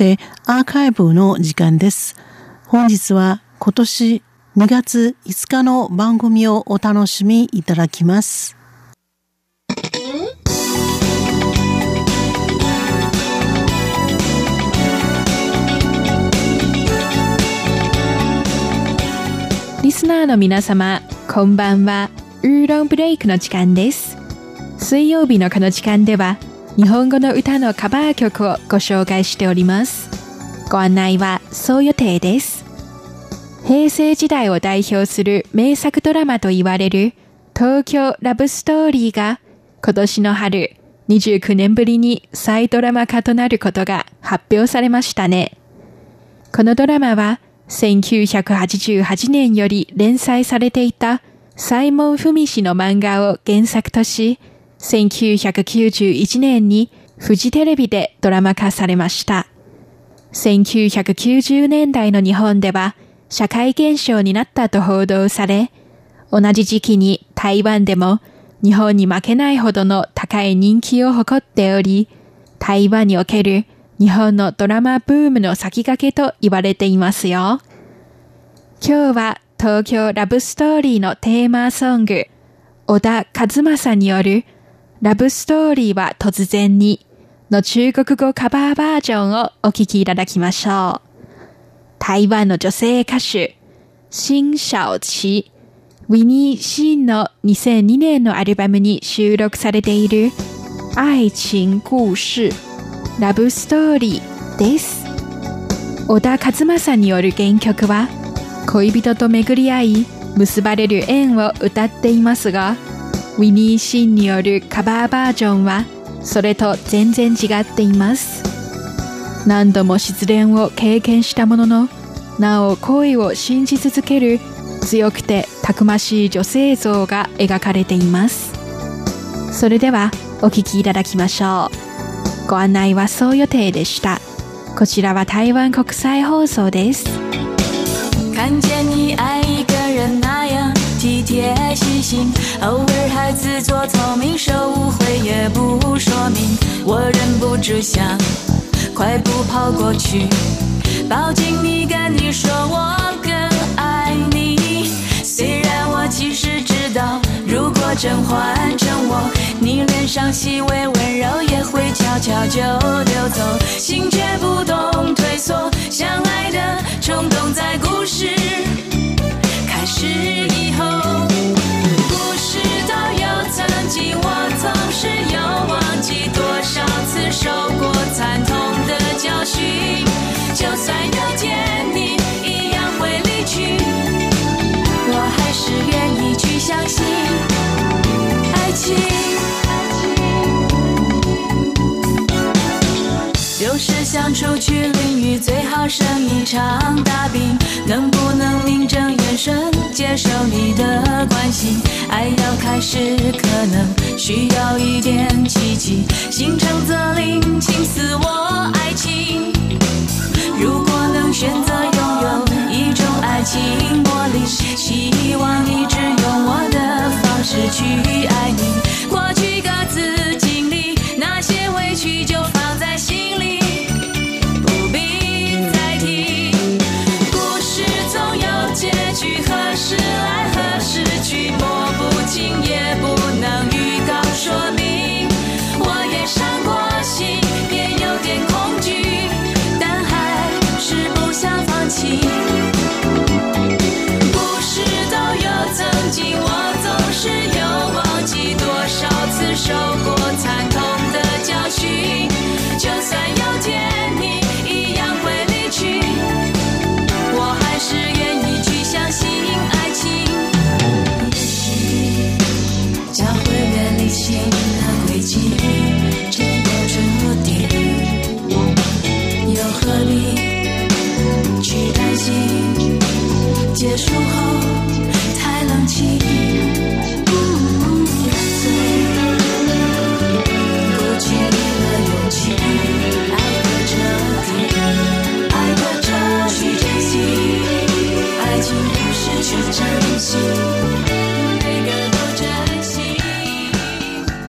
してアーカイブの時間です。本日は今年2月5日の番組をお楽しみいただきます。リスナーの皆様、こんばんは。ウーロンブレイクの時間です。水曜日のこの時間では、日本語の歌のカバー曲をご紹介しております。ご案内はそう予定です。平成時代を代表する名作ドラマと言われる東京ラブストーリーが今年の春29年ぶりに再ドラマ化となることが発表されましたね。このドラマは1988年より連載されていたサイモン・フミ氏の漫画を原作とし、1991年にフジテレビでドラマ化されました。1990年代の日本では社会現象になったと報道され、同じ時期に台湾でも日本に負けないほどの高い人気を誇っており、台湾における日本のドラマブームの先駆けと言われていますよ。今日は東京ラブストーリーのテーマソング、小田和正によるラブストーリーは突然にの中国語カバーバージョンをお聴きいただきましょう。台湾の女性歌手、新小琪、ウィニー・シンの2002年のアルバムに収録されている愛情故事、ラブストーリーです。小田和正による原曲は、恋人と巡り合い、結ばれる縁を歌っていますが、ウィニー・シンによるカバーバージョンは、それと全然違っています。何度も失恋を経験したものの、なお恋を信じ続ける強くてたくましい女性像が描かれています。それではお聴きいただきましょう。ご案内はそう予定でした。こちらは台湾国際放送です。心，偶尔还自作聪明，手误会也不说明，我忍不住想。快步跑过去，抱紧你，跟你说我更爱你。虽然我其实知道，如果真换成我，你脸上细微温柔也会悄悄就溜走，心却不懂退缩，有时想出去淋雨，最好生一场大病。能不能名正言顺接受你的关心？爱要开始，可能需要一点奇迹。心诚则灵，情似我爱情。如果能选择 show.